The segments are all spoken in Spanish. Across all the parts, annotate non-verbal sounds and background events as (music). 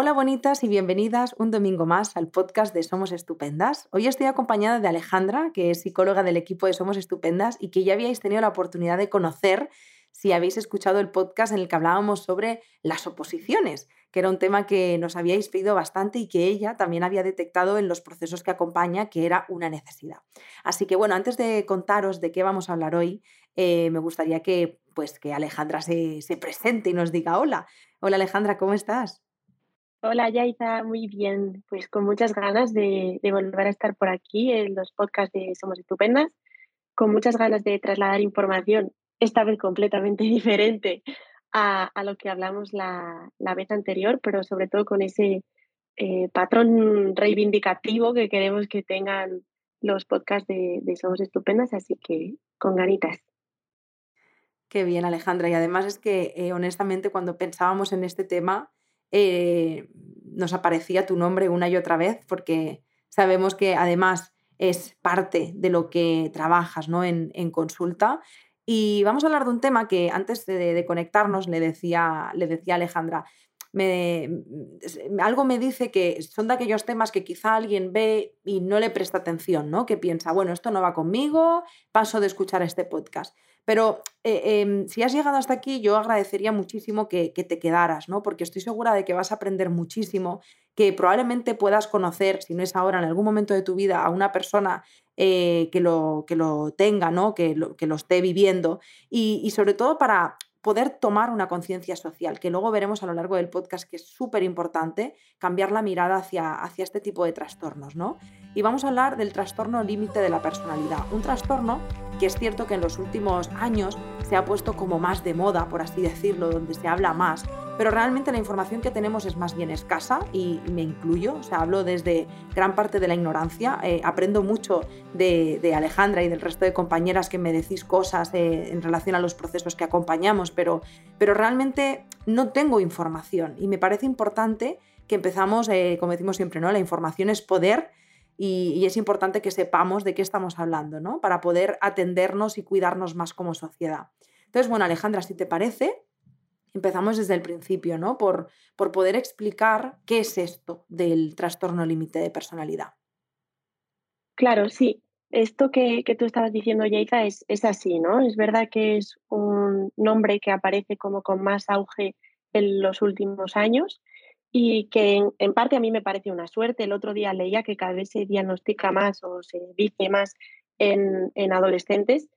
Hola bonitas y bienvenidas un domingo más al podcast de Somos Estupendas. Hoy estoy acompañada de Alejandra, que es psicóloga del equipo de Somos Estupendas y que ya habíais tenido la oportunidad de conocer si habéis escuchado el podcast en el que hablábamos sobre las oposiciones, que era un tema que nos habíais pedido bastante y que ella también había detectado en los procesos que acompaña que era una necesidad. Así que bueno, antes de contaros de qué vamos a hablar hoy, eh, me gustaría que, pues, que Alejandra se, se presente y nos diga hola. Hola Alejandra, ¿cómo estás? Hola Yaita, muy bien. Pues con muchas ganas de, volver a estar por aquí en los podcasts de Somos Estupendas, con muchas ganas de trasladar información, esta vez completamente (laughs) diferente a, lo que hablamos la, vez anterior, pero sobre todo con ese eh, patrón reivindicativo que queremos que tengan los podcasts de, Somos Estupendas, así que con ganitas. Qué bien, Alejandra. Y además es que, eh, honestamente, cuando pensábamos en este tema, eh, nos aparecía tu nombre una y otra vez porque sabemos que además es parte de lo que trabajas ¿no? en, consulta. Y vamos a hablar de un tema que antes de, conectarnos le decía, le decía Alejandra, me, algo me dice que son de aquellos temas que quizá alguien ve y no le presta atención, ¿no? Que piensa, bueno, esto no va conmigo, paso de escuchar este podcast. Pero eh, em, si has llegado hasta aquí, yo agradecería muchísimo que, te quedaras, ¿no? Porque estoy segura de que vas a aprender muchísimo, que probablemente puedas conocer, si no es ahora, en algún momento de tu vida, a una persona eh, que, lo, que lo tenga, ¿no? Que lo, que lo esté viviendo. y sobre todo para poder tomar una conciencia social, que luego veremos a lo largo del podcast que es súper importante cambiar la mirada hacia, hacia este tipo de trastornos, ¿no? Y vamos a hablar del trastorno límite de la personalidad, un trastorno que es cierto que en los últimos años se ha puesto como más de moda, por así decirlo, donde se habla más, pero realmente la información que tenemos es más bien escasa y me incluyo, o sea, hablo desde gran parte de la ignorancia, eh, aprendo mucho de, Alejandra y del resto de compañeras que me decís cosas eh, en relación a los procesos que acompañamos, pero, pero realmente no tengo información y me parece importante que empezamos, eh, como decimos siempre, ¿no? La información es poder y, es importante que sepamos de qué estamos hablando, ¿no? Para poder atendernos y cuidarnos más como sociedad. Entonces, bueno, Alejandra, si te parece, empezamos desde el principio, ¿no? Por, por poder explicar qué es esto del trastorno límite de personalidad. Claro, sí. Esto que, tú estabas diciendo, Yeita, es, es así, ¿no? Es verdad que es un nombre que aparece como con más auge en los últimos años y que en, parte a mí me parece una suerte. El otro día leía que cada vez se diagnostica más o se dice más en, en adolescentes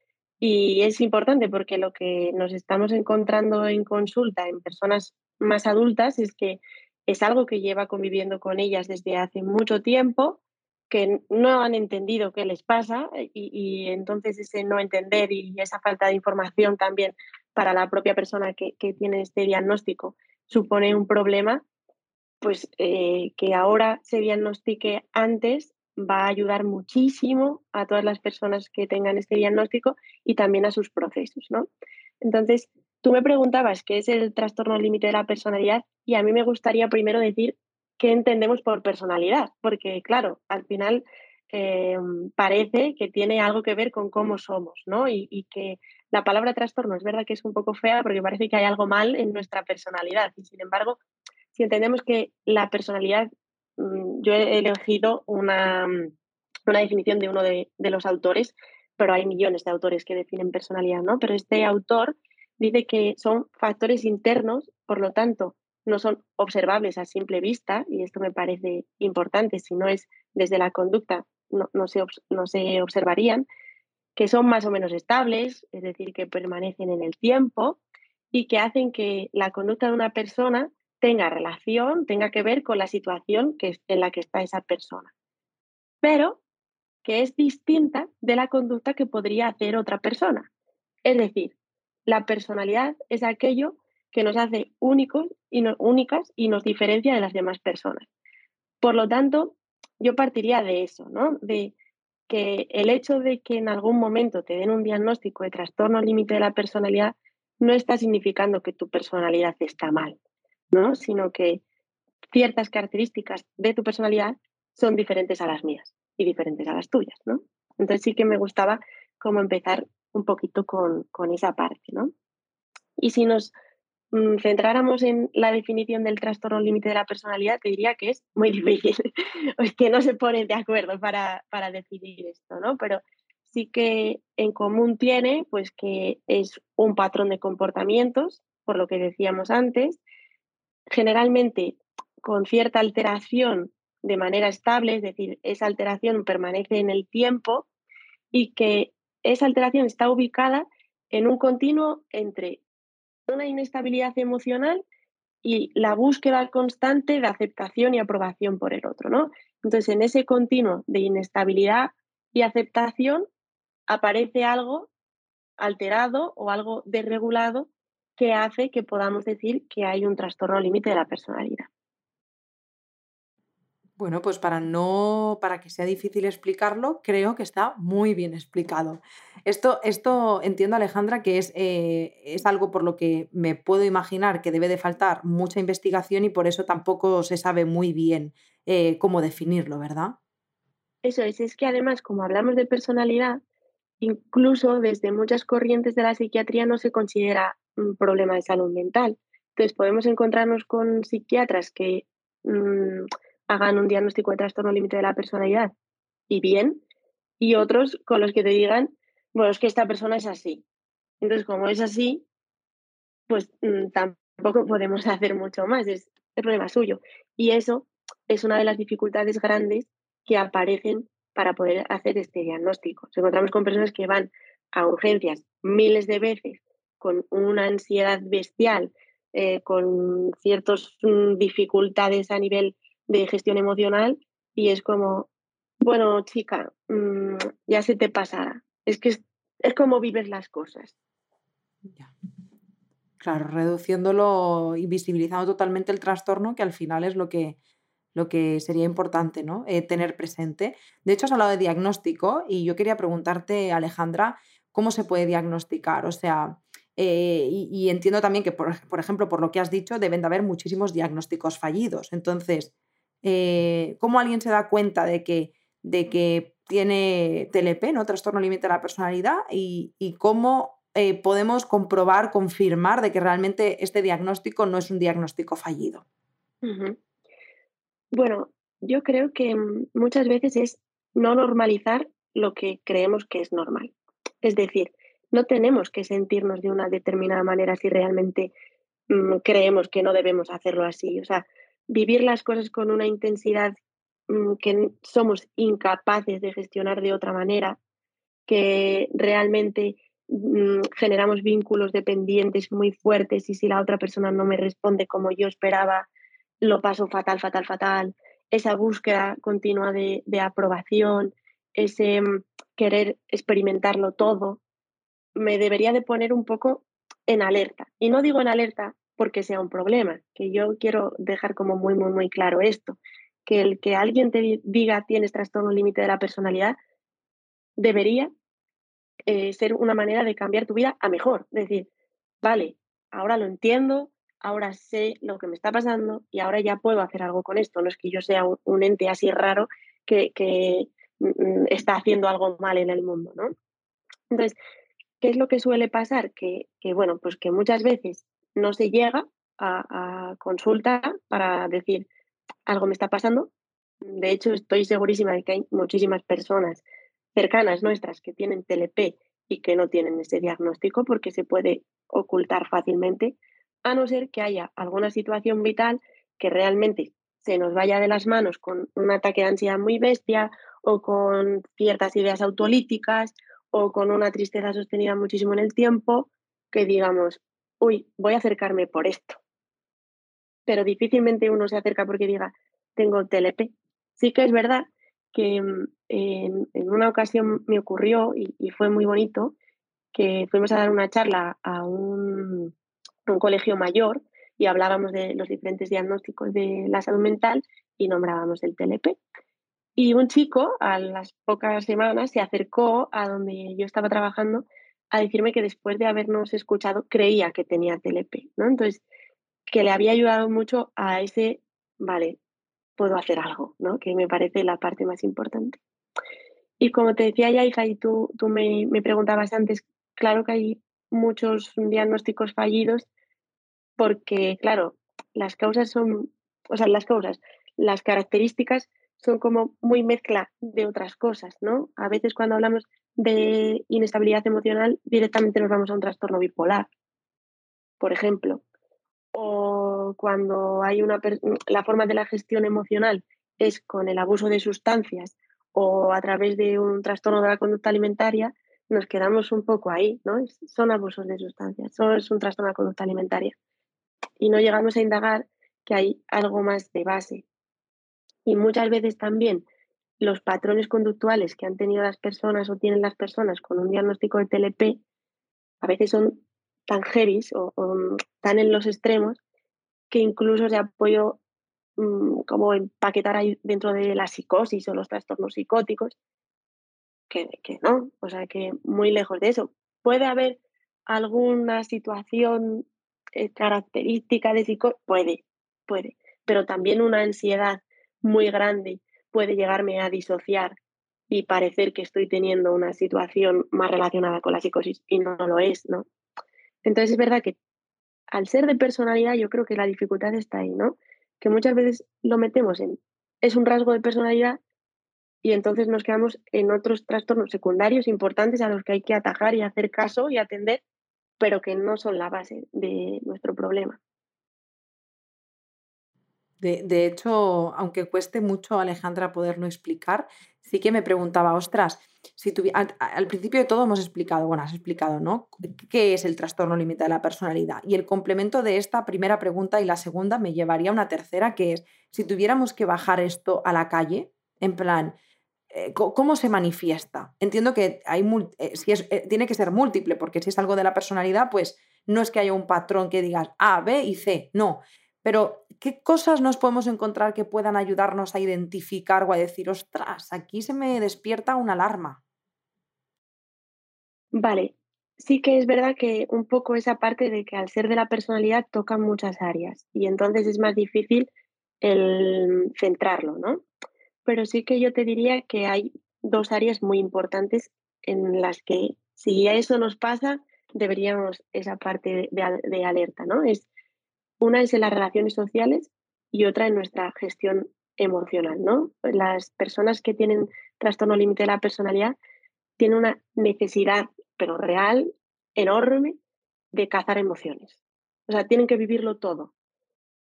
y es importante porque lo que nos estamos encontrando en consulta en personas más adultas es que es algo que lleva conviviendo con ellas desde hace mucho tiempo, que no han entendido qué les pasa y, y entonces ese no entender y esa falta de información también para la propia persona que, que tiene este diagnóstico supone un problema pues eh, que ahora se diagnostique antes va a ayudar muchísimo a todas las personas que tengan este diagnóstico y también a sus procesos, ¿no? Entonces, tú me preguntabas qué es el trastorno límite de la personalidad y a mí me gustaría primero decir qué entendemos por personalidad, porque claro, al final eh, parece que tiene algo que ver con cómo somos, ¿no? Y, y, que la palabra trastorno es verdad que es un poco fea porque parece que hay algo mal en nuestra personalidad y sin embargo si entendemos que la personalidad, mm, yo he elegido una, mm, una definición de uno de, los autores, pero hay millones de autores que definen personalidad, ¿no? Pero este autor dice que son factores internos, por lo tanto, no son observables a simple vista, y esto me parece importante, si no es desde la conducta, no, no, se, no se observarían, que son más o menos estables, es decir, que permanecen en el tiempo y que hacen que la conducta de una persona tenga relación, tenga que ver con la situación que, en la que está esa persona, pero que es distinta de la conducta que podría hacer otra persona. Es decir, la personalidad es aquello que nos hace únicos y únicas y nos diferencia de las demás personas. Por lo tanto, yo partiría de eso, ¿no? De que el hecho de que en algún momento te den un diagnóstico de trastorno límite de la personalidad no está significando que tu personalidad está mal. ¿No? Sino que ciertas características de tu personalidad son diferentes a las mías y diferentes a las tuyas, ¿no? Entonces sí que me gustaba como empezar un poquito con, esa parte, ¿no? Y si nos mm, centráramos en la definición del trastorno límite de la personalidad, te diría que es muy (laughs) difícil, es que no se ponen de acuerdo para, para definir esto, ¿no? Pero sí que en común tiene pues que es un patrón de comportamientos, por lo que decíamos antes, generalmente con cierta alteración de manera estable, es decir, esa alteración permanece en el tiempo y que esa alteración está ubicada en un continuo entre una inestabilidad emocional y la búsqueda constante de aceptación y aprobación por el otro, ¿no? Entonces, en ese continuo de inestabilidad y aceptación aparece algo alterado o algo desregulado que hace que podamos decir que hay un trastorno límite de la personalidad. Bueno, pues para no, para que sea difícil explicarlo, creo que está muy bien explicado. Esto, esto entiendo, Alejandra, que es, eh, es algo por lo que me puedo imaginar que debe de faltar mucha investigación y por eso tampoco se sabe muy bien eh, cómo definirlo, ¿verdad? Eso es, es que además, como hablamos de personalidad, incluso desde muchas corrientes de la psiquiatría no se considera un problema de salud mental. Entonces podemos encontrarnos con psiquiatras que mmm, hagan un diagnóstico de trastorno límite de la personalidad y bien, y otros con los que te digan, bueno, es que esta persona es así. Entonces, como es así, pues mm, tampoco podemos (laughs) hacer mucho más, es el problema suyo. Y eso es una de las dificultades grandes que aparecen para poder hacer este diagnóstico. Nos encontramos con personas que van a urgencias miles de veces con una ansiedad bestial, eh, con ciertas mm, dificultades a nivel de gestión emocional y es como, bueno, chica, mm, ya se te pasará. Es que es, como vives las cosas. Claro, reduciéndolo y visibilizando totalmente el trastorno, que al final es lo que, lo que sería importante ¿no? Eh, tener presente. De hecho, has hablado de diagnóstico y yo quería preguntarte, Alejandra, ¿cómo se puede diagnosticar? O sea, eh, y, entiendo también que, por, por, ejemplo, por lo que has dicho, deben de haber muchísimos diagnósticos fallidos. Entonces, eh, cómo alguien se da cuenta de que, de que tiene TLP, ¿no? trastorno límite de la personalidad, y, cómo eh, podemos comprobar, confirmar de que realmente este diagnóstico no es un diagnóstico fallido. Bueno, yo creo que mm, muchas veces es no normalizar lo que creemos que es normal. Es decir, no tenemos que sentirnos de una determinada manera si realmente mm, creemos que no debemos hacerlo así. O sea, vivir las cosas con una intensidad mm, que somos incapaces de gestionar de otra manera, que realmente mm, generamos vínculos dependientes muy fuertes y si la otra persona no me responde como yo esperaba, lo paso fatal, fatal, fatal. Esa búsqueda continua de, de aprobación, ese querer experimentarlo todo, me debería de poner un poco en alerta. Y no digo en alerta porque sea un problema, que yo quiero dejar como muy, muy, muy claro esto, que el que alguien te diga tienes trastorno límite de la personalidad debería eh, ser una manera de cambiar tu vida a mejor, decir, vale, ahora lo entiendo, ahora sé lo que me está pasando y ahora ya puedo hacer algo con esto, no es que yo sea un, ente así raro que, que mm, mm, está haciendo algo mal en el mundo, ¿no? Entonces, ¿qué es lo que suele pasar? Que, que, bueno, pues que muchas veces no se llega a, consulta para decir algo me está pasando. De hecho, estoy segurísima de que hay muchísimas personas cercanas nuestras que tienen TLP y que no tienen ese diagnóstico porque se puede ocultar fácilmente, a no ser que haya alguna situación vital que realmente se nos vaya de las manos con un ataque de ansiedad muy bestia o con ciertas ideas autolíticas o con una tristeza sostenida muchísimo en el tiempo, que digamos, uy, voy a acercarme por esto. Pero difícilmente uno se acerca porque diga, tengo TLP. Sí que es verdad que mm, en, una ocasión me ocurrió y, fue muy bonito que fuimos a dar una charla a un, un colegio mayor y hablábamos de los diferentes diagnósticos de la salud mental y nombrábamos el TLP. Y un chico a las pocas semanas se acercó a donde yo estaba trabajando a decirme que después de habernos escuchado creía que tenía TLP, ¿no? Entonces, que le había ayudado mucho a ese, vale, puedo hacer algo, ¿no? Que me parece la parte más importante. Y como te decía Yaiza, y tú, tú me, me preguntabas antes, claro que hay muchos diagnósticos fallidos, porque, claro, las causas son, o sea, las causas, las características son como muy mezcla de otras cosas, ¿no? A veces cuando hablamos de inestabilidad emocional, directamente nos vamos a un trastorno bipolar, por ejemplo. O cuando hay una la forma de la gestión emocional es con el abuso de sustancias o a través de un trastorno de la conducta alimentaria, nos quedamos un poco ahí, ¿no? Son abusos de sustancias, solo es un trastorno de la conducta alimentaria. Y no llegamos a indagar que hay algo más de base. Y muchas veces también los patrones conductuales que han tenido las personas o tienen las personas con un diagnóstico de TLP a veces son tan heavy o, o, tan en los extremos que incluso se apoyo Mm, como empaquetar ahí dentro de la psicosis o los trastornos psicóticos, que, que no, o sea que muy lejos de eso. Puede haber alguna situación eh, característica de psicosis, puede, puede, pero también una ansiedad muy grande puede llegarme a disociar y parecer que estoy teniendo una situación más relacionada con la psicosis y no lo es, ¿no? Entonces es verdad que al ser de personalidad yo creo que la dificultad está ahí, ¿no? que muchas veces lo metemos en, es un rasgo de personalidad y entonces nos quedamos en otros trastornos secundarios importantes a los que hay que atajar y hacer caso y atender, pero que no son la base de nuestro problema. De, de hecho, aunque cueste mucho, Alejandra, poderlo explicar, sí que me preguntaba, ostras, si al, al, principio de todo hemos explicado, bueno, has explicado, ¿no? ¿Qué es el trastorno límite de la personalidad? Y el complemento de esta primera pregunta y la segunda me llevaría a una tercera, que es, si tuviéramos que bajar esto a la calle, en plan, eh, ¿cómo se manifiesta? Entiendo que hay eh, si es, eh, tiene que ser múltiple, porque si es algo de la personalidad, pues no es que haya un patrón que digas A, B y C, no. Pero, ¿qué cosas nos podemos encontrar que puedan ayudarnos a identificar o a decir, ostras, aquí se me despierta una alarma? Vale, sí que es verdad que un poco esa parte de que al ser de la personalidad tocan muchas áreas y entonces es más difícil el centrarlo, ¿no? Pero sí que yo te diría que hay dos áreas muy importantes en las que si a eso nos pasa, deberíamos esa parte de, de alerta, ¿no? Es una es en las relaciones sociales y otra en nuestra gestión emocional, ¿no? Las personas que tienen trastorno límite de la personalidad tienen una necesidad, pero real, enorme, de cazar emociones. O sea, tienen que vivirlo todo.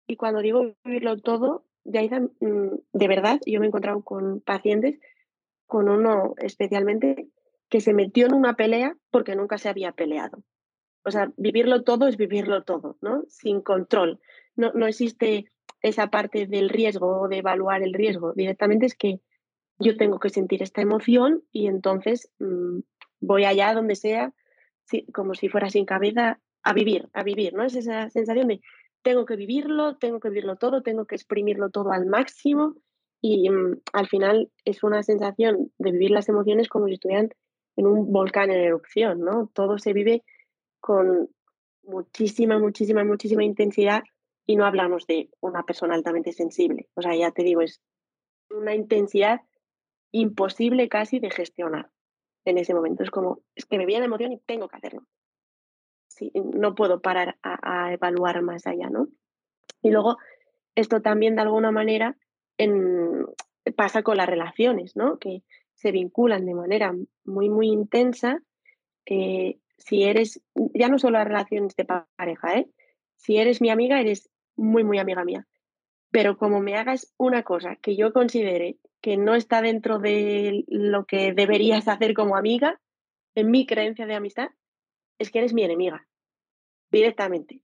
Y cuando digo vivirlo todo, de mm, de verdad, yo me he encontrado con pacientes, con uno especialmente, que se metió en una pelea porque nunca se había peleado o sea, vivirlo todo es vivirlo todo, ¿no? Sin control. No, no existe esa parte del riesgo o de evaluar el riesgo. Directamente es que yo tengo que sentir esta emoción y entonces mmm, voy allá donde sea, como si fuera sin cabeza, a vivir, a vivir, ¿no? Es esa sensación de tengo que vivirlo, tengo que vivirlo todo, tengo que exprimirlo todo al máximo y mmm, al final es una sensación de vivir las emociones como si estuvieran en un volcán en erupción, ¿no? Todo se vive con muchísima, muchísima, muchísima intensidad y no hablamos de una persona altamente sensible. O sea, ya te digo, es una intensidad imposible casi de gestionar en ese momento. Es como, es que me viene la emoción y tengo que hacerlo. Sí, no puedo parar a, evaluar más allá, ¿no? Y luego, esto también de alguna manera pasa con las relaciones, ¿no? Que se vinculan de manera muy, muy intensa eh, si eres, ya no solo las relaciones de pareja, ¿eh? si eres mi amiga, eres muy, muy amiga mía. Pero como me hagas una cosa que yo considere que no está dentro de lo que deberías hacer como amiga, en mi creencia de amistad, es que eres mi enemiga, directamente.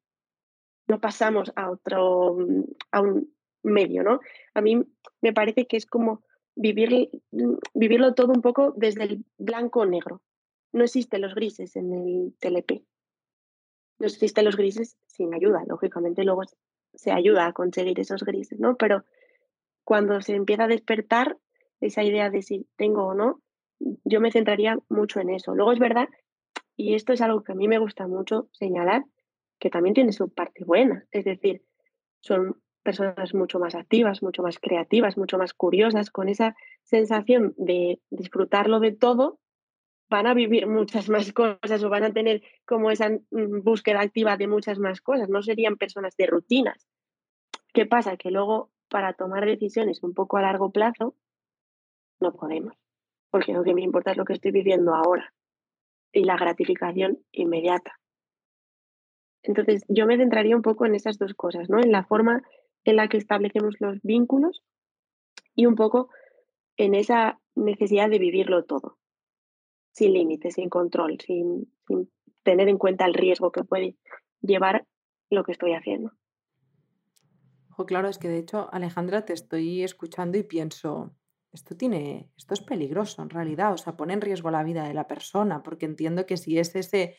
No pasamos a otro, a un medio, ¿no? A mí me parece que es como vivir, vivirlo todo un poco desde el blanco-negro no existen los grises en el TLP. No existen los grises sin ayuda, lógicamente luego se ayuda a conseguir esos grises, ¿no? Pero cuando se empieza a despertar esa idea de si tengo o no, yo me centraría mucho en eso. Luego es verdad, y esto es algo que a mí me gusta mucho señalar, que también tiene su parte buena, es decir, son personas mucho más activas, mucho más creativas, mucho más curiosas, con esa sensación de disfrutarlo de todo van a vivir muchas más cosas o van a tener como esa mm, búsqueda activa de muchas más cosas, no serían personas de rutinas. ¿Qué pasa? Que luego para tomar decisiones un poco a largo plazo no podemos, porque lo que me importa es lo que estoy viviendo ahora y la gratificación inmediata. Entonces, yo me centraría un poco en esas dos cosas, ¿no? En la forma en la que establecemos los vínculos y un poco en esa necesidad de vivirlo todo, sin límites, sin control, sin, tener en cuenta el riesgo que puede llevar lo que estoy haciendo. claro, es que de hecho, Alejandra, te estoy escuchando y pienso, esto tiene, esto es peligroso en realidad, o sea, pone en riesgo la vida de la persona, porque entiendo que si es ese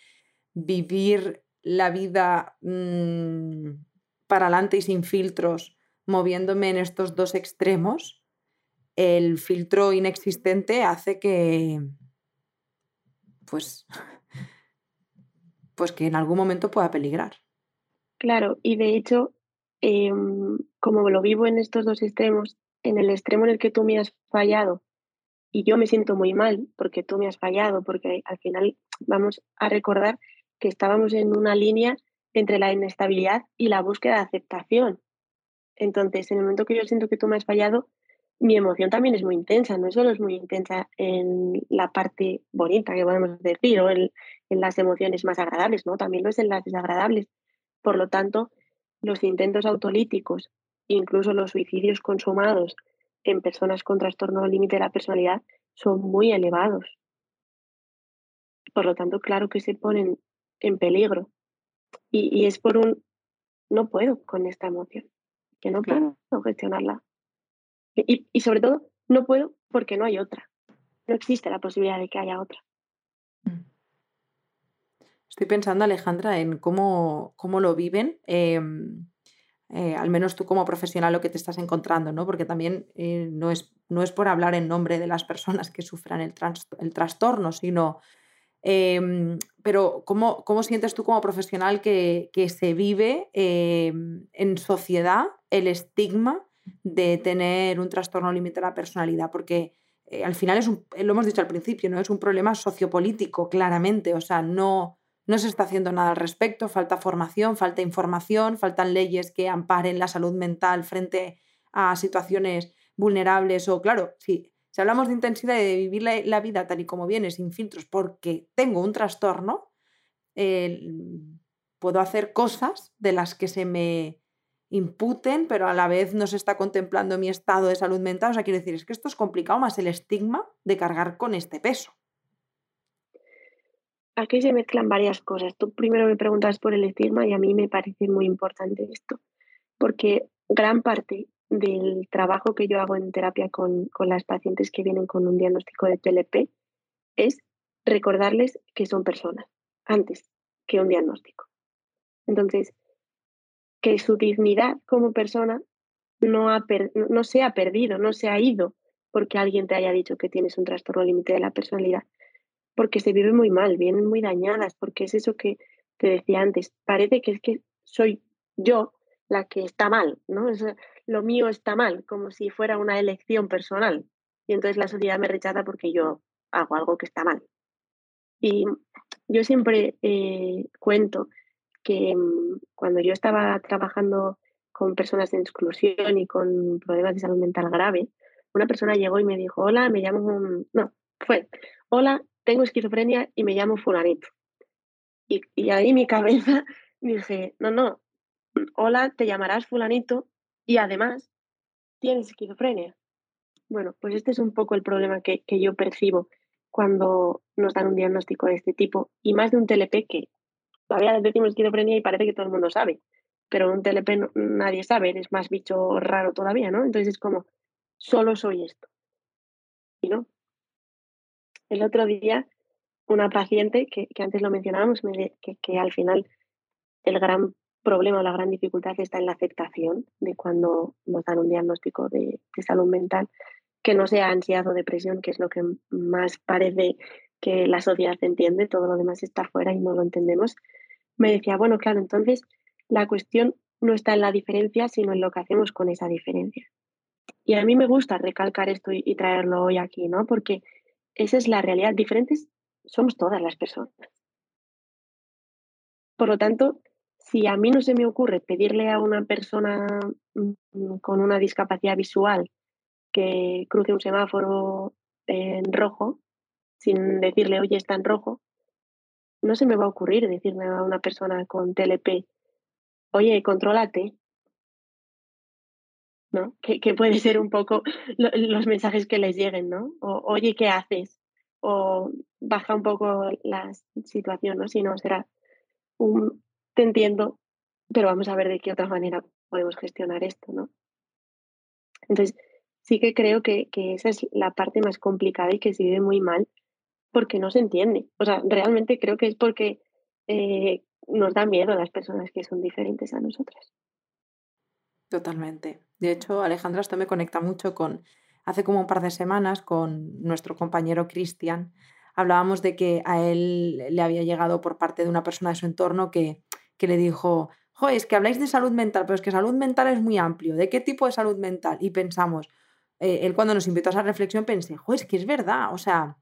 vivir la vida mm, para adelante y sin filtros, moviéndome en estos dos extremos, el filtro inexistente hace que, pues, (laughs) pues que en algún momento pueda peligrar. Claro, y de hecho, em, como lo vivo en estos dos extremos, en el extremo en el que tú me has fallado y yo me siento muy mal porque tú me has fallado, porque al final vamos a recordar que estábamos en una línea entre la inestabilidad y la búsqueda de aceptación. Entonces, en el momento que yo siento que tú me has fallado, mi emoción también es muy intensa, no solo es muy intensa en la parte bonita que podemos decir o en, las emociones más agradables, ¿no? También lo es en las desagradables. Por lo tanto, los intentos autolíticos, incluso los suicidios consumados en personas con trastorno límite de la personalidad, son muy elevados. Por lo tanto, claro que se ponen en peligro. Y, y es por un, no puedo con esta emoción, que no puedo gestionarla. Y, sobre todo, no puedo porque no hay otra. No existe la posibilidad de que haya otra. Mm. Estoy pensando, Alejandra, en cómo, cómo lo viven, em, eh, al menos tú como profesional, lo que te estás encontrando, ¿no? Porque también eh, no, es, no es por hablar en nombre de las personas que sufran el, el trastorno, sino... Em, pero ¿cómo, ¿cómo, sientes tú como profesional que, que se vive em, en sociedad el estigma de tener un trastorno límite de la personalidad, porque eh, al final es un, lo hemos dicho al principio, ¿no? Es un problema sociopolítico, claramente. O sea, no, no se está haciendo nada al respecto, falta formación, falta información, faltan leyes que amparen la salud mental frente a situaciones vulnerables. O, claro, si, si hablamos de intensidad y de vivir la, vida tal y como viene, sin filtros, porque tengo un trastorno, puedo hacer cosas de las que se me imputen, pero a la vez no se está contemplando mi estado de salud mental. O sea, quiero decir, es que esto es complicado más el estigma de cargar con este peso. Aquí se mezclan varias cosas. Tú primero me preguntas por el estigma y a mí me parece muy importante esto, porque gran parte del trabajo que yo hago en terapia con, con las pacientes que vienen con un diagnóstico de TLP es recordarles que son personas antes que un diagnóstico. Entonces, que su dignidad como persona no, ha no se ha perdido, no se ha ido porque alguien te haya dicho que tienes un trastorno límite de la personalidad, porque se vive muy mal, vienen muy dañadas, porque es eso que te decía antes, parece que es que soy yo la que está mal, ¿no? lo mío está mal, como si fuera una elección personal. Y entonces la sociedad me rechaza porque yo hago algo que está mal. Y yo siempre eh, cuento que mm, cuando yo estaba trabajando con personas en exclusión y con problemas de salud mental grave, una persona llegó y me dijo, hola, me llamo, no, fue, hola, tengo esquizofrenia y me llamo fulanito. Y, y ahí mi (laughs) cabeza dije, no, no, hola, te llamarás fulanito y además tienes esquizofrenia. Bueno, pues este es un poco el problema que, que yo percibo cuando nos dan un diagnóstico de este tipo y más de un TLP que todavía decimos esquizofrenia y parece que todo el mundo sabe, pero un TLP nadie sabe, es más bicho raro todavía, ¿no? Entonces es como, solo soy esto. Y no. El otro día, una paciente, que, antes lo mencionábamos, que, que al final el gran problema o la gran dificultad está en la aceptación de cuando nos dan un diagnóstico de, de salud mental, que no sea ansiedad o depresión, que es lo que más parece que la sociedad entiende, todo lo demás está fuera y no lo entendemos, me decía, bueno, claro, entonces la cuestión no está en la diferencia, sino en lo que hacemos con esa diferencia. Y a mí me gusta recalcar esto y, traerlo hoy aquí, ¿no? Porque esa es la realidad. Diferentes somos todas las personas. Por lo tanto, si a mí no se me ocurre pedirle a una persona mm, con una discapacidad visual que cruce un semáforo en rojo, sin decirle, oye, está en rojo, no se me va a ocurrir decirle a una persona con TLP, oye, contrólate. ¿No? Que, puede ser un poco los mensajes que les lleguen, ¿no? O, oye, ¿qué haces? O baja un poco la situación, ¿no? Si no, será un, te entiendo, pero vamos a ver de qué otra manera podemos gestionar esto, ¿no? Entonces, sí que creo que, que esa es la parte más complicada y que se vive muy mal porque no se entiende. O sea, realmente creo que es porque eh, nos da miedo a las personas que son diferentes a nosotras. Totalmente. De hecho, Alejandra, esto me conecta mucho con, hace como un par de semanas, con nuestro compañero Cristian, hablábamos de que a él le había llegado por parte de una persona de su entorno que, que le dijo, joder, es que habláis de salud mental, pero es que salud mental es muy amplio. ¿De qué tipo de salud mental? Y pensamos, eh, él cuando nos invitó a esa reflexión pensé, joder, es que es verdad, o sea,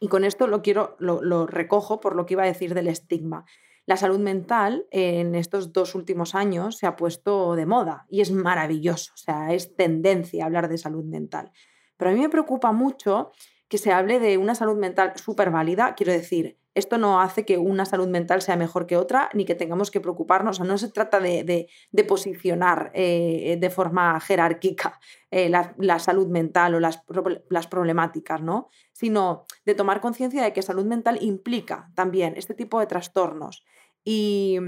y con esto lo quiero, lo, recojo por lo que iba a decir del estigma. La salud mental en estos dos últimos años se ha puesto de moda y es maravilloso, o sea, es tendencia hablar de salud mental. Pero a mí me preocupa mucho que se hable de una salud mental súper válida, quiero decir, esto no hace que una salud mental sea mejor que otra, ni que tengamos que preocuparnos. No se trata de, posicionar eh, de forma jerárquica eh, la, salud mental o las, las, problemáticas, ¿no? Sino de tomar conciencia de que salud mental implica también este tipo de trastornos. Y,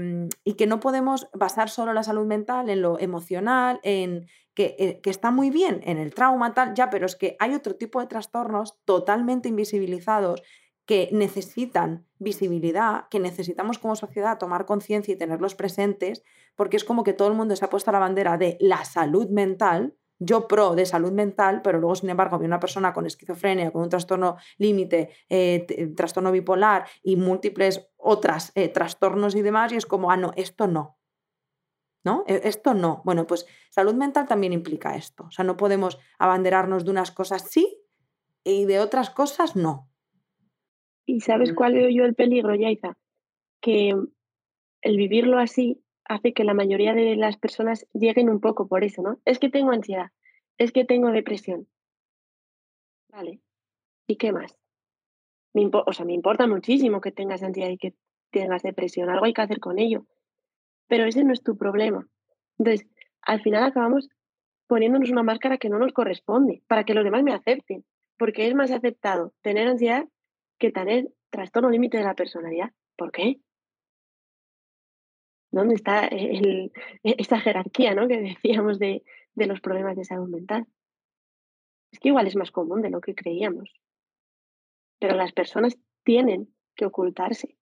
y, que no podemos basar solo la salud mental en lo emocional, en que, eh, que, está muy bien en el trauma tal, ya, pero es que hay otro tipo de trastornos totalmente invisibilizados que necesitan visibilidad, que necesitamos como sociedad tomar conciencia y tenerlos presentes, porque es como que todo el mundo se ha puesto la bandera de la salud mental, yo pro de salud mental, pero luego, sin embargo, había una persona con esquizofrenia, con un trastorno límite, eh, trastorno bipolar y múltiples otras eh, trastornos y demás, y es como, ah, no, esto no. ¿No? E, esto no. Bueno, pues salud mental también implica esto. O sea, no podemos abanderarnos de unas cosas sí y de otras cosas no. ¿Y sabes cuál veo yo el peligro, Yaiza? Que el vivirlo así hace que la mayoría de las personas lleguen un poco por eso, ¿no? Es que tengo ansiedad, es que tengo depresión. Vale. ¿Y qué más? Me o sea, me importa muchísimo que tengas ansiedad y que tengas depresión. Algo hay que hacer con ello. Pero ese no es tu problema. Entonces, al final acabamos poniéndonos una máscara que no nos corresponde para que los demás me acepten. Porque es más aceptado tener ansiedad que tener trastorno límite de la personalidad. ¿Por qué? ¿Dónde está el, e, esta jerarquía ¿no? que decíamos de, de los problemas de salud mental? Es que igual es más común de lo que creíamos. Pero las personas tienen que ocultarse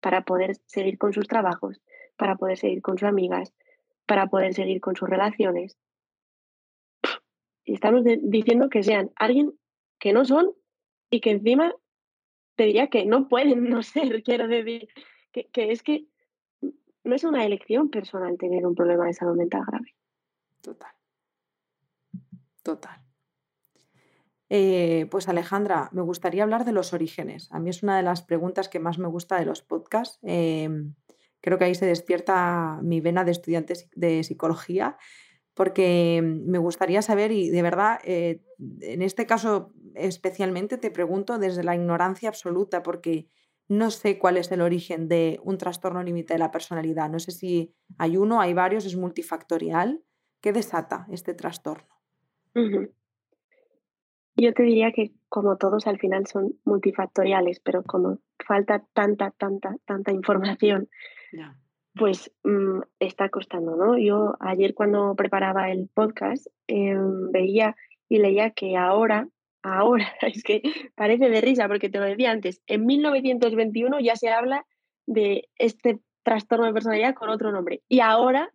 para poder seguir con sus trabajos, para poder seguir con sus amigas, para poder seguir con sus relaciones. Y estamos diciendo que sean alguien que no son y que encima te diría que no pueden (laughs) no ser, quiero decir, que, es que no es una elección personal tener un problema de salud mental grave. Total. Total. Eh, pues Alejandra, me gustaría hablar de los orígenes. A mí es una de las preguntas que más me gusta de los podcasts. Em, creo que ahí se despierta mi vena de estudiante de psicología porque me gustaría saber, y de verdad, eh, en este caso especialmente te pregunto desde la ignorancia absoluta, porque no sé cuál es el origen de un trastorno límite de la personalidad. No sé si hay uno, hay varios, es multifactorial. ¿Qué desata este trastorno? Yo te diría que como todos al final son multifactoriales, pero como falta tanta, tanta, tanta información, pues mm, está costando, ¿no? Yo ayer cuando preparaba el podcast em, veía y leía que ahora, ahora, (laughs) es que parece de risa porque te lo decía antes, en 1921 ya se habla de este trastorno de personalidad con otro nombre. Y ahora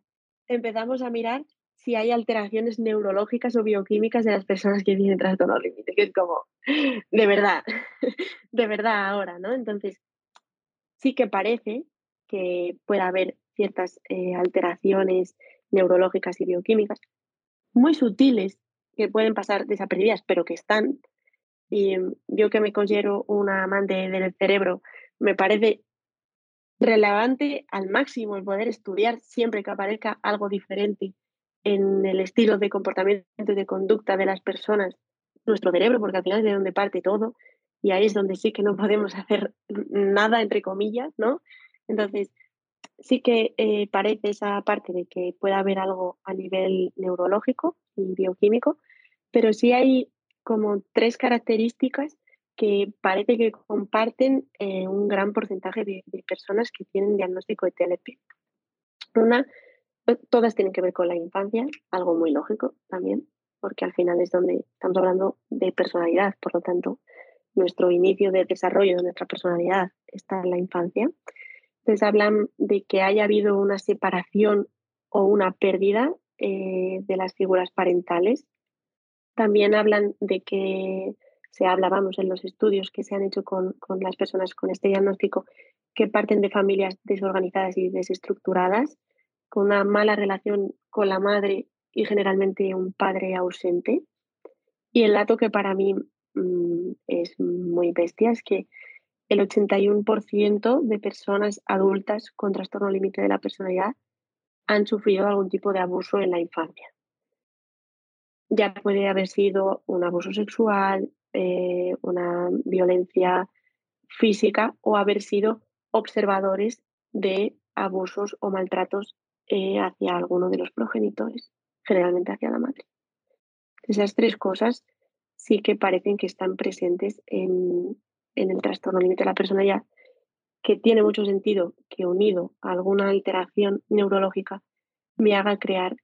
empezamos a mirar si hay alteraciones neurológicas o bioquímicas de las personas que tienen trastorno límite, que es como, de verdad, (laughs) de verdad ahora, ¿no? Entonces, sí que parece que pueda haber ciertas eh, alteraciones neurológicas y bioquímicas muy sutiles que pueden pasar desapercibidas, pero que están, Y mm, yo que me considero una amante del cerebro, me parece relevante al máximo el poder estudiar siempre que aparezca algo diferente en el estilo de comportamiento y de conducta de las personas, nuestro cerebro, porque al final es de donde parte todo, y ahí es donde sí que no podemos hacer nada, entre comillas, ¿no? Entonces, sí que eh, parece esa parte de que pueda haber algo a nivel neurológico y bioquímico, pero sí hay como tres características que parece que comparten eh, un gran porcentaje de, personas que tienen diagnóstico de TLP. Una, todas tienen que ver con la infancia, algo muy lógico también, porque al final es donde estamos hablando de personalidad, por lo tanto, nuestro inicio de desarrollo de nuestra personalidad está en la infancia. Entonces hablan de que haya habido una separación o una pérdida eh, de las figuras parentales. También hablan de que se habla, vamos, en los estudios que se han hecho con, con las personas con este diagnóstico, que parten de familias desorganizadas y desestructuradas, con una mala relación con la madre y generalmente un padre ausente. Y el dato que para mí mm, es muy bestia es que el 81% de personas adultas con trastorno límite de la personalidad han sufrido algún tipo de abuso en la infancia. Ya puede haber sido un abuso sexual, eh, una violencia física o haber sido observadores de abusos o maltratos eh, hacia alguno de los progenitores, generalmente hacia la madre. Esas tres cosas sí que parecen que están presentes en, en el trastorno límite de la personalidad, que tiene mucho sentido que unido a alguna alteración neurológica me haga crear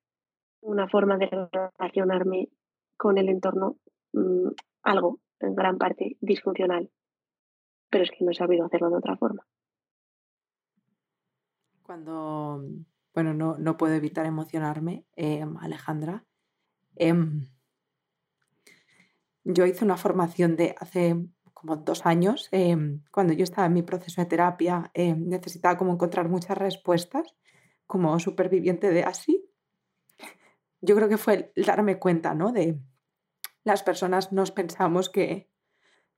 una forma de relacionarme con el entorno mm, algo en gran parte disfuncional, pero es que no he sabido hacerlo de otra forma. Cuando, bueno, no, no puedo evitar emocionarme, em, Alejandra. Em, yo hice una formación de hace como dos años, em, cuando yo estaba en mi proceso de terapia, necesitaba como encontrar muchas respuestas como superviviente de así. Yo creo que fue el darme cuenta, ¿no? De, las personas nos pensamos que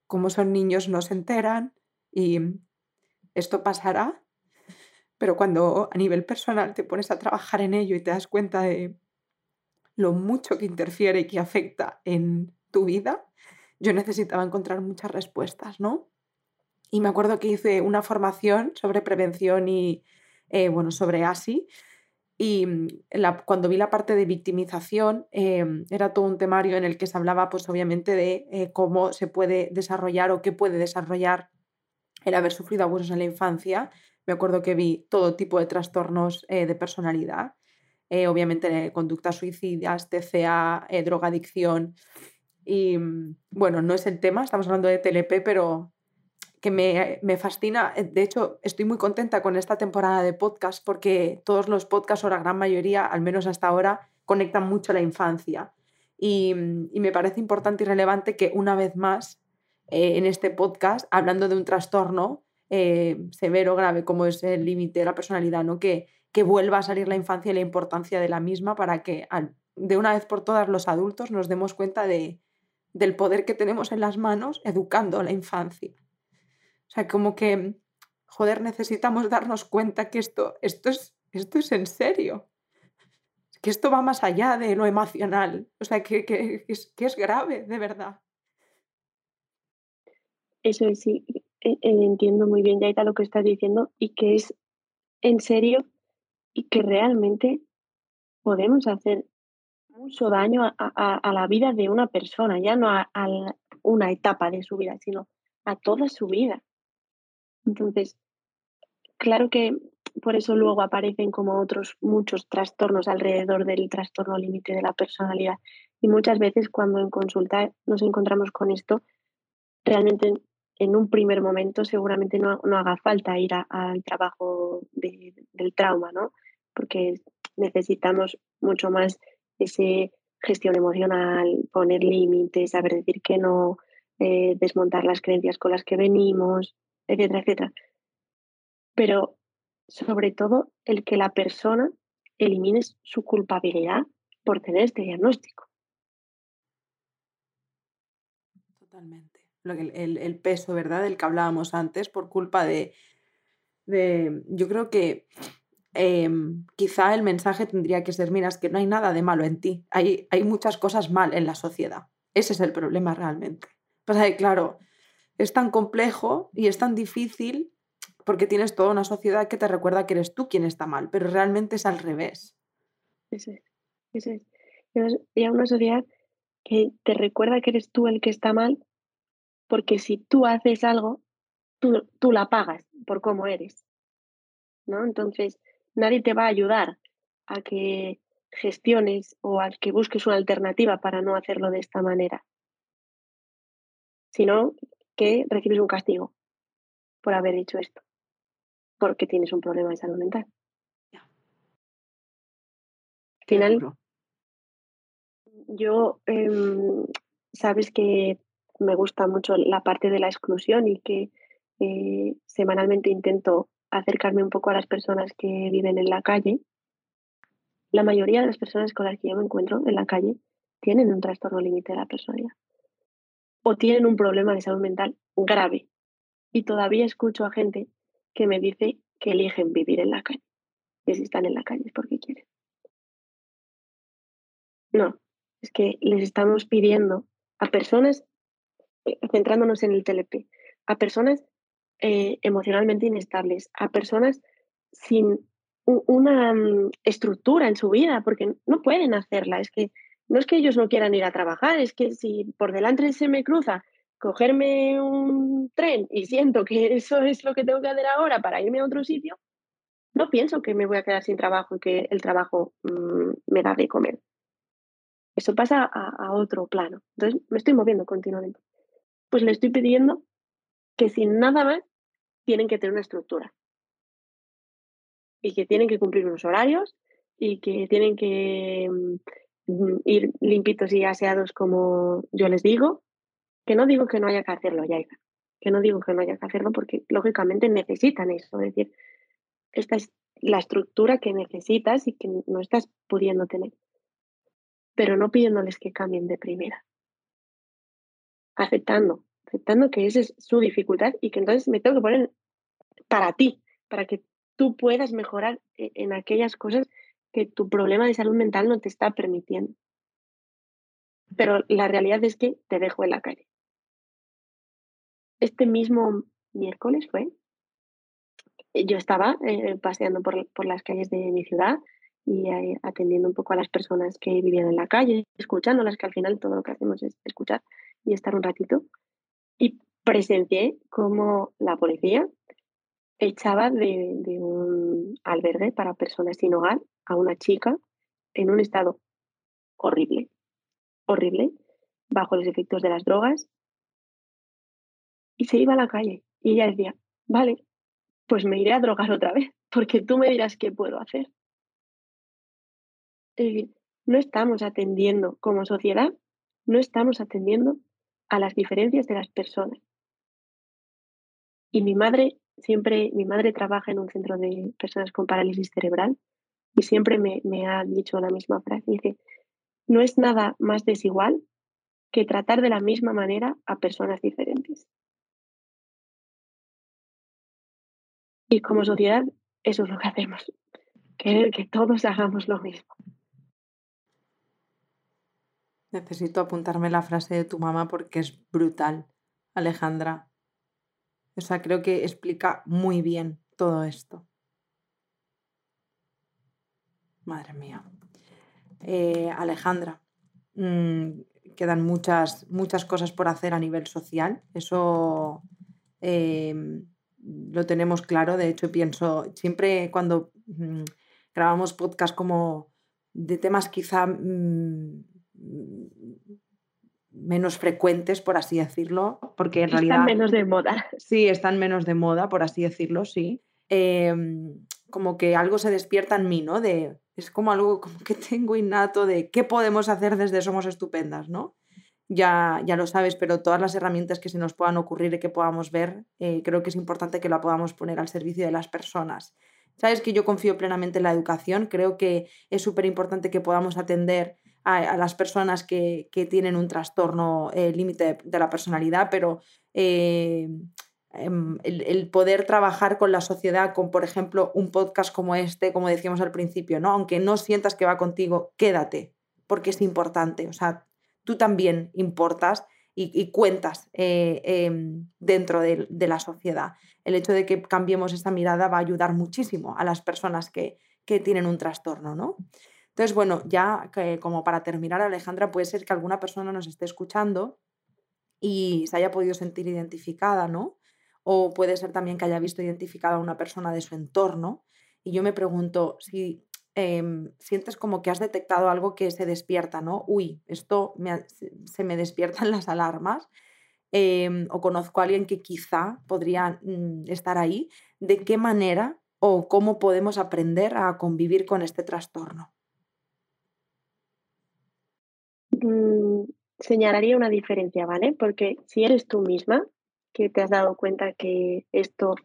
como son niños no se enteran y esto pasará, pero cuando a nivel personal te pones a trabajar en ello y te das cuenta de lo mucho que interfiere y que afecta en tu vida, yo necesitaba encontrar muchas respuestas, ¿no? Y me acuerdo que hice una formación sobre prevención y, eh, bueno, sobre ASI, y mm, cuando vi la parte de victimización, em, era todo un temario en el que se hablaba, pues obviamente, de eh, cómo se puede desarrollar o qué puede desarrollar el haber sufrido abusos en la infancia. Me acuerdo que vi todo tipo de trastornos eh, de personalidad, eh, obviamente conductas suicidas, TCA, drogadicción. Y mm, bueno, no es el tema, estamos hablando de TLP, pero que me, fascina. Eh, de hecho, estoy muy contenta con esta temporada de podcast porque todos los podcasts, o la gran mayoría, al menos hasta ahora, conectan mucho a la infancia. Y, me parece importante y relevante que una vez más eh, en este podcast, hablando de un trastorno eh, severo, grave, como es el límite de la personalidad, ¿no? que, que vuelva a salir la infancia y la importancia de la misma para que de una vez por todas los adultos nos demos cuenta de, del poder que tenemos en las manos educando a la infancia. O sea, como que, joder, necesitamos darnos cuenta que esto, esto, es, esto es en serio. Que esto va más allá de lo emocional. O sea, que, que, es, que es grave, de verdad. Eso sí, e, e, entiendo muy bien, Yaita, lo que estás diciendo y que es en serio y que realmente podemos hacer mucho daño a, la vida de una persona, ya no a, una etapa de su vida, sino a toda su vida. Entonces, claro que por eso luego aparecen como otros muchos trastornos alrededor del trastorno límite de la personalidad. Y muchas veces cuando en consulta nos encontramos con esto, realmente en un primer momento seguramente no, haga falta ir al trabajo del trauma, ¿no? Porque necesitamos mucho más ese gestión emocional, poner límites, saber decir que no, eh, desmontar las creencias con las que venimos, etcétera, etcétera. Pero sobre todo el que la persona elimine su culpabilidad por tener este diagnóstico. Totalmente. El, el, peso, ¿verdad? Del que hablábamos antes, por culpa de. de yo creo que em, quizá el mensaje tendría que ser: mira, es que no hay nada de malo en ti. Hay, hay muchas cosas mal en la sociedad. Ese es el problema realmente. Pasa que, claro, es tan complejo y es tan difícil porque tienes toda una sociedad que te recuerda que eres tú quien está mal, pero realmente es al revés. Ese es, ese es. Y a una sociedad que te recuerda que eres tú el que está mal, porque si tú haces algo, tú, tú la pagas por cómo eres. ¿no? Entonces, nadie te va a ayudar a que gestiones o a que busques una alternativa para no hacerlo de esta manera, sino que recibes un castigo por haber hecho esto, porque tienes un problema de salud mental. Al final, yo, em, sabes que me gusta mucho la parte de la exclusión y que eh, semanalmente intento acercarme un poco a las personas que viven en la calle. La mayoría de las personas con las que yo me encuentro en la calle tienen un trastorno límite de la personalidad o tienen un problema de salud mental grave. Y todavía escucho a gente que me dice que eligen vivir en la calle, que si están en la calle es porque quieren. No, es que les estamos pidiendo a personas, eh, centrándonos en el TLP, a personas eh, emocionalmente inestables, a personas sin una mm, estructura en su vida, porque no pueden hacerla. Es que no es que ellos no quieran ir a trabajar, es que si por delante se me cruza cogerme un tren y siento que eso es lo que tengo que hacer ahora para irme a otro sitio, no pienso que me voy a quedar sin trabajo y que el trabajo mm, me da de comer. Eso pasa a, otro plano. Entonces me estoy moviendo continuamente. Pues le estoy pidiendo que sin nada más tienen que tener una estructura. Y que tienen que cumplir unos horarios y que tienen que mm, ir limpitos y aseados como yo les digo. Que no digo que no haya que hacerlo, ya que no digo que no haya que hacerlo porque lógicamente necesitan eso. Es decir, esta es la estructura que necesitas y que no estás pudiendo tener pero no pidiéndoles que cambien de primera. Aceptando, aceptando que esa es su dificultad y que entonces me tengo que poner para ti, para que tú puedas mejorar e-, en aquellas cosas que tu problema de salud mental no te está permitiendo. Pero la realidad es que te dejo en la calle. Este mismo miércoles fue, yo estaba eh, paseando por, por las calles de mi ciudad y atendiendo un poco a las personas que vivían en la calle, escuchándolas, que al final todo lo que hacemos es escuchar y estar un ratito. Y presencié cómo la policía echaba de, un albergue para personas sin hogar a una chica en un estado horrible, horrible, bajo los efectos de las drogas, y se iba a la calle. Y ella decía, vale, pues me iré a drogar otra vez, (laughs) porque tú me dirás qué puedo hacer. Eh, no estamos atendiendo como sociedad, no estamos atendiendo a las diferencias de las personas. Y mi madre siempre, mi madre trabaja en un centro de personas con parálisis cerebral y siempre me, me ha dicho la misma frase. Dice, no es nada más desigual que tratar de la misma manera a personas diferentes. Y como sociedad, eso es lo que hacemos, querer que todos hagamos lo mismo. Necesito apuntarme la frase de tu mamá porque es brutal, Alejandra. O sea, creo que explica muy bien todo esto. Madre mía. Eh, Alejandra, mm, quedan muchas, muchas cosas por hacer a nivel social. Eso em, lo tenemos claro. De hecho, pienso, siempre cuando mm, grabamos podcast como de temas quizá mm, menos frecuentes, por así decirlo, porque en realidad... Están menos de moda. (laughs) Sí, están menos de moda, por así decirlo, sí. Em, como que algo se despierta en mí, ¿no? De, es como algo (laughs) como que tengo innato de qué podemos hacer desde Somos Estupendas, ¿no? Ya, ya lo sabes, pero todas las herramientas que se nos puedan ocurrir y que podamos ver, eh, creo que es importante que la podamos poner al servicio de las personas. Sabes que yo confío plenamente en la educación, creo que es súper importante que podamos atender a, las personas que, tienen un trastorno eh, límite de, la personalidad, pero eh, em, el, poder trabajar con la sociedad, con por ejemplo un podcast como este, como decíamos al principio, ¿no? aunque no sientas que va contigo, quédate, porque es importante. O sea, tú también importas y, cuentas eh, em, dentro de, la sociedad. El hecho de que cambiemos esta mirada va a ayudar muchísimo a las personas que, que tienen un trastorno, ¿no? Entonces, bueno, ya como para terminar, Alejandra, puede ser que alguna persona nos esté escuchando y se haya podido sentir identificada, ¿no? O puede ser también que haya visto identificada a una persona de su entorno. Y yo me pregunto si em, sientes como que has detectado algo que se despierta, ¿no? Uy, esto se me despiertan (laughs) las alarmas. Em, o conozco a alguien que quizá podría mm, estar ahí. ¿De qué manera o cómo podemos aprender a convivir con este trastorno? Mm, señalaría una diferencia, ¿vale? Porque si eres tú misma que te has dado cuenta que esto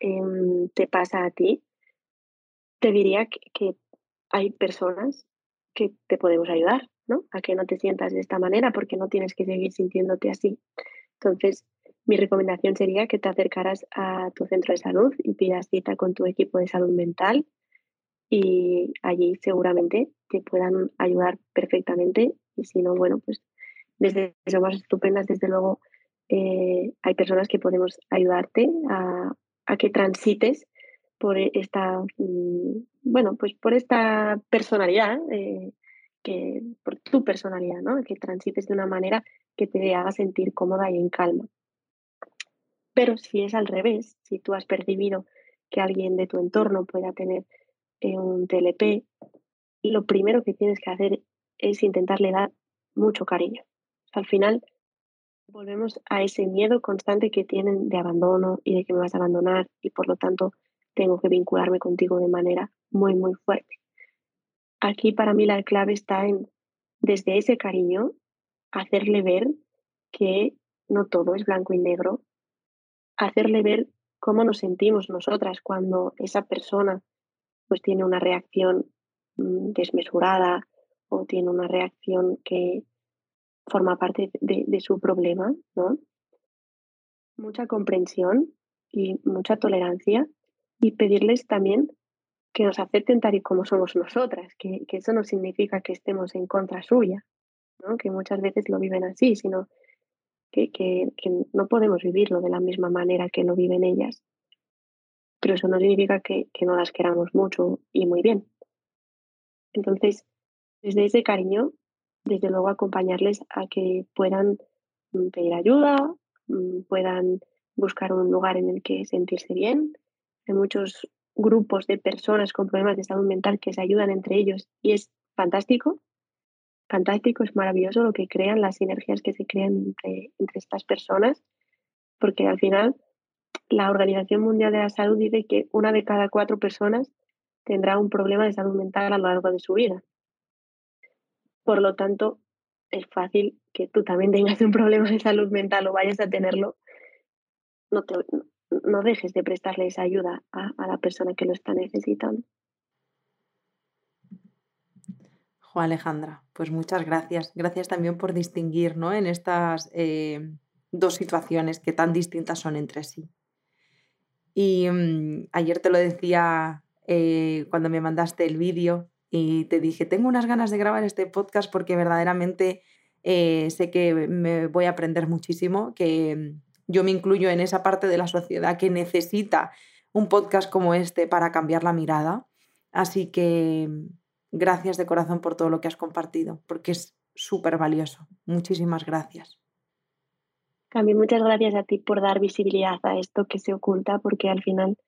em, te pasa a ti, te diría que, hay personas que te podemos ayudar, ¿no? A que no te sientas de esta manera porque no tienes que seguir sintiéndote así. Entonces, mi recomendación sería que te acercaras a tu centro de salud y pidas cita con tu equipo de salud mental y allí seguramente te puedan ayudar perfectamente y si no, bueno, pues desde Somos Estupendas, desde luego, eh, hay personas que podemos ayudarte a, que transites por esta, mm, bueno, pues por esta personalidad, eh, que, por tu personalidad, ¿no? Que transites de una manera que te haga sentir cómoda y en calma. Pero si es al revés, si tú has percibido que alguien de tu entorno pueda tener eh, un TLP, lo primero que tienes que hacer es intentarle dar mucho cariño. Al final volvemos a ese miedo constante que tienen de abandono y de que me vas a abandonar y por lo tanto tengo que vincularme contigo de manera muy, muy fuerte. Aquí para mí la clave está en, desde ese cariño, hacerle ver que no todo es blanco y negro, hacerle ver cómo nos sentimos nosotras cuando esa persona pues tiene una reacción mm, desmesurada, o tiene una reacción que forma parte de, su problema, ¿no? Mucha comprensión y mucha tolerancia y pedirles también que nos acepten tal y como somos nosotras, que, eso no significa que estemos en contra suya, ¿no? que muchas veces lo viven así, sino que, no podemos vivirlo de la misma manera que lo viven ellas. Pero eso no significa que no las queramos mucho y muy bien. Entonces, desde ese cariño, desde luego acompañarles a que puedan mm, pedir ayuda, mm, puedan buscar un lugar en el que sentirse bien. Hay muchos grupos de personas con problemas de salud mental que se ayudan entre ellos y es fantástico. Fantástico, es maravilloso lo que crean, las sinergias que se crean entre, entre estas personas, porque al final la Organización Mundial de la Salud dice que una de cada cuatro personas tendrá un problema de salud mental a lo largo de su vida. Por lo tanto, es fácil que tú también tengas un problema de salud mental o vayas a tenerlo. No, te, no dejes de prestarle esa ayuda a, la persona que lo está necesitando. Jo, Alejandra, pues muchas gracias. Gracias también por distinguir ¿no? en estas eh, dos situaciones que tan distintas son entre sí. Y mm, ayer te lo decía eh, cuando me mandaste el vídeo y te dije, tengo unas ganas de grabar este podcast porque verdaderamente eh, sé que me voy a aprender muchísimo, que yo me incluyo en esa parte de la sociedad que necesita un podcast como este para cambiar la mirada. Así que gracias de corazón por todo lo que has compartido, porque es súper valioso. Muchísimas gracias. También muchas gracias a ti por dar visibilidad a esto que se oculta, porque al final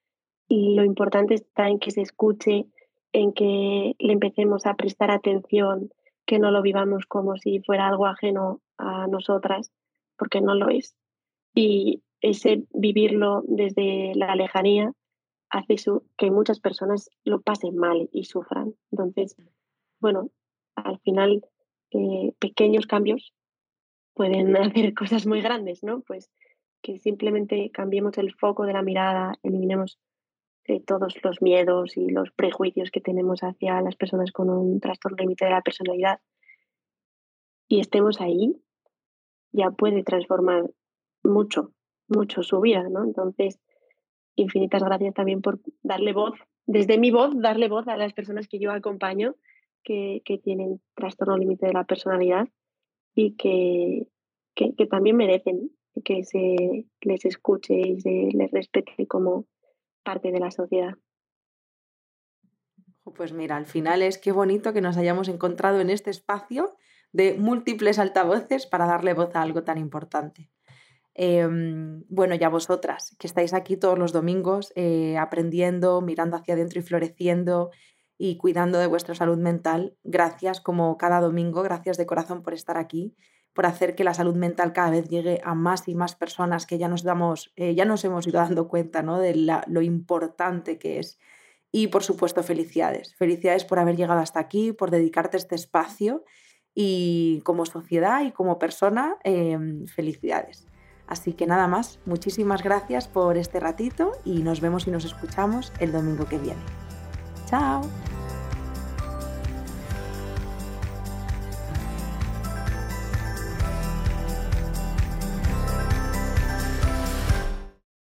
lo importante está en que se escuche, en que le empecemos a prestar atención, que no lo vivamos como si fuera algo ajeno a nosotras, porque no lo es. Y ese vivirlo desde la lejanía hace que muchas personas lo pasen mal y sufran. Entonces, bueno, al final eh, pequeños cambios pueden (laughs) hacer cosas muy grandes, ¿no? Pues que simplemente cambiemos el foco de la mirada, eliminemos todos los miedos y los prejuicios que tenemos hacia las personas con un trastorno límite de la personalidad y estemos ahí, ya puede transformar mucho, mucho su vida, ¿no? Entonces, infinitas gracias también por darle voz, desde mi voz, darle voz a las personas que yo acompaño que, que tienen trastorno límite de la personalidad y que, que, también merecen que se les escuche y se les respete como parte de la sociedad. Pues mira, al final es qué bonito que nos hayamos encontrado en este espacio de múltiples altavoces para darle voz a algo tan importante. Em, bueno, ya vosotras, que estáis aquí todos los domingos eh, aprendiendo, mirando hacia adentro y floreciendo y cuidando de vuestra salud mental, gracias como cada domingo, gracias de corazón por estar aquí, por hacer que la salud mental cada vez llegue a más y más personas que ya nos damos, eh, ya nos hemos ido dando cuenta ¿no? de lo importante que es. Y por supuesto, felicidades. Felicidades por haber llegado hasta aquí, por dedicarte este espacio y como sociedad y como persona, em, felicidades. Así que nada más, muchísimas gracias por este ratito y nos vemos y nos escuchamos el domingo que viene. Chao.